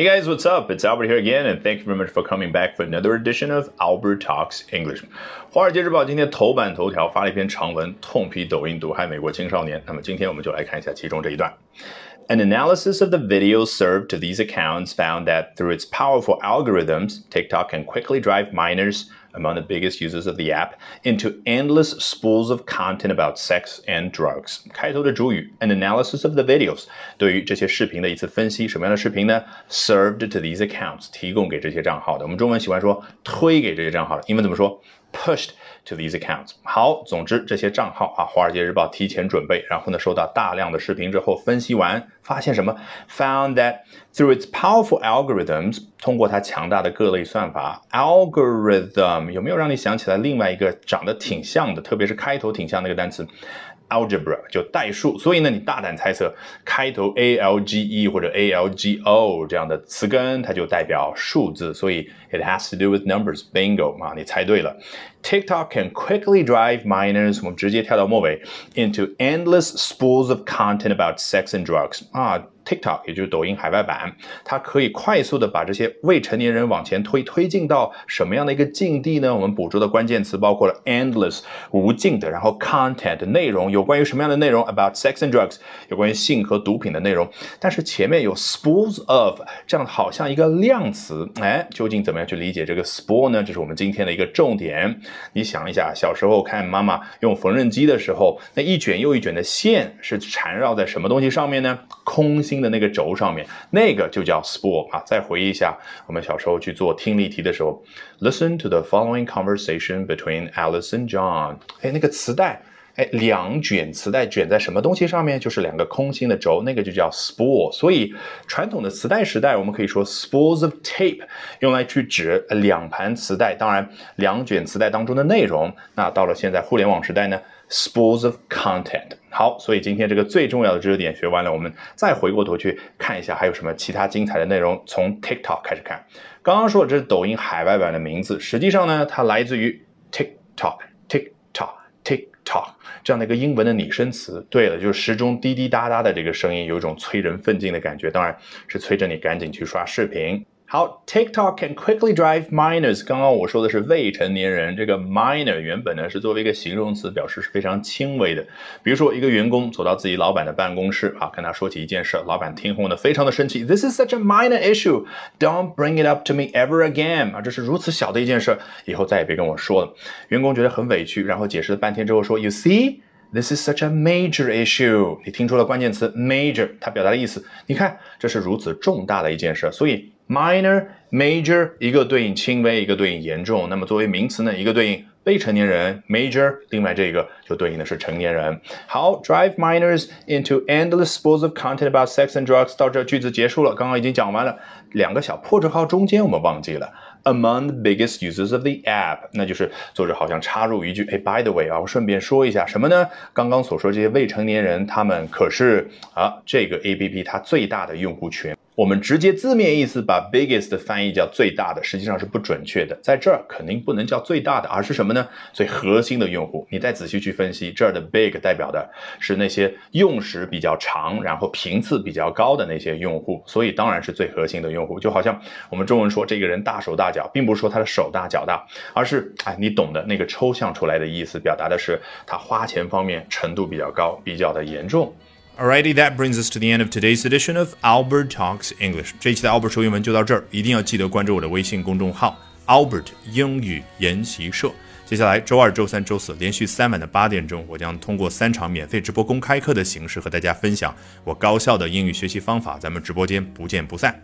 Hey guys, what's up? It's Albert here again, and thank you very much for coming back for another edition of Albert Talks English。华尔街日报今天头版头条发了一篇长文，痛批抖音毒害美国青少年。那么今天我们就来看一下其中这一段。An analysis of the videos served to these accounts found that through its powerful algorithms, TikTok can quickly drive minors among the biggest users of the app, into endless spools of content about sex and drugs. 开头的主语 an analysis of the videos 对于这些视频的一次分析，什么样的视频呢？Served to these accounts 提供给这些账号的。我们中文喜欢说推给这些账号的，英文怎么说 ？pushed to these accounts。好，总之这些账号啊，《华尔街日报》提前准备，然后呢，收到大量的视频之后，分析完发现什么？Found that through its powerful algorithms，通过它强大的各类算法，algorithm 有没有让你想起来另外一个长得挺像的，特别是开头挺像那个单词 ？algebra 就代数，所以呢，你大胆猜测，开头 a l g e 或者 a l g o 这样的词根，它就代表数字，所以 it has to do with numbers。Bingo 啊，你猜对了。TikTok can quickly drive minors，我们直接跳到末尾，into endless spools of content about sex and drugs 啊。 TikTok，也就是抖音海外版，它可以快速的把这些未成年人往前推，推进到什么样的一个境地呢？我们捕捉的关键词包括了 endless 无尽的，然后 content 内容有关于什么样的内容？About sex and drugs 有关于性和毒品的内容。但是前面有 spools of 这样好像一个量词，哎，究竟怎么样去理解这个 spool 呢？这是我们今天的一个重点。你想一下，小时候看妈妈用缝纫机的时候，那一卷又一卷的线是缠绕在什么东西上面呢？空。新的那个轴上面，那个就叫 spool 啊。再回忆一下，我们小时候去做听力题的时候，Listen to the following conversation between Alice and John。哎，那个磁带，哎，两卷磁带卷在什么东西上面？就是两个空心的轴，那个就叫 spool。所以传统的磁带时代，我们可以说 spools of tape，用来去指两盘磁带，当然两卷磁带当中的内容。那到了现在互联网时代呢？Spools of content。好，所以今天这个最重要的知识点学完了，我们再回过头去看一下还有什么其他精彩的内容。从 TikTok 开始看，刚刚说的这是抖音海外版的名字，实际上呢，它来自于 TikTok 好这样的一个英文的拟声词。对了，就是时钟滴滴答答的这个声音，有一种催人奋进的感觉，当然是催着你赶紧去刷视频。好，TikTok can quickly drive minors。刚刚我说的是未成年人，这个 minor 原本呢是作为一个形容词，表示是非常轻微的。比如说，一个员工走到自己老板的办公室啊，跟他说起一件事，老板听后呢非常的生气，This is such a minor issue. Don't bring it up to me ever again. 啊，这是如此小的一件事，以后再也别跟我说了。员工觉得很委屈，然后解释了半天之后说，You see. This is such a major issue。你听出了关键词 major，它表达的意思。你看，这是如此重大的一件事，所以 minor、major 一个对应轻微，一个对应严重。那么作为名词呢，一个对应未成年人 major，另外这个就对应的是成年人。好，drive minors into endless spools of content about sex and drugs。到这句子结束了，刚刚已经讲完了。两个小破折号中间我们忘记了。Among the biggest users of the app，那就是作者好像插入一句，哎，by the way 啊，我顺便说一下什么呢？刚刚所说这些未成年人，他们可是啊，这个 APP 它最大的用户群。我们直接字面意思把 biggest 翻译叫最大的，实际上是不准确的。在这儿肯定不能叫最大的，而是什么呢？最核心的用户。你再仔细去分析，这儿的 big 代表的是那些用时比较长，然后频次比较高的那些用户，所以当然是最核心的用户。就好像我们中文说这个人大手大脚，并不是说他的手大脚大，而是哎，你懂的那个抽象出来的意思，表达的是他花钱方面程度比较高，比较的严重。Alrighty, that brings us to the end of today's edition of Albert Talks English。这一期的 Albert 说英文就到这儿，一定要记得关注我的微信公众号 Albert 英语研习社。接下来周二、周三、周四连续三晚的八点钟，我将通过三场免费直播公开课的形式和大家分享我高效的英语学习方法。咱们直播间不见不散。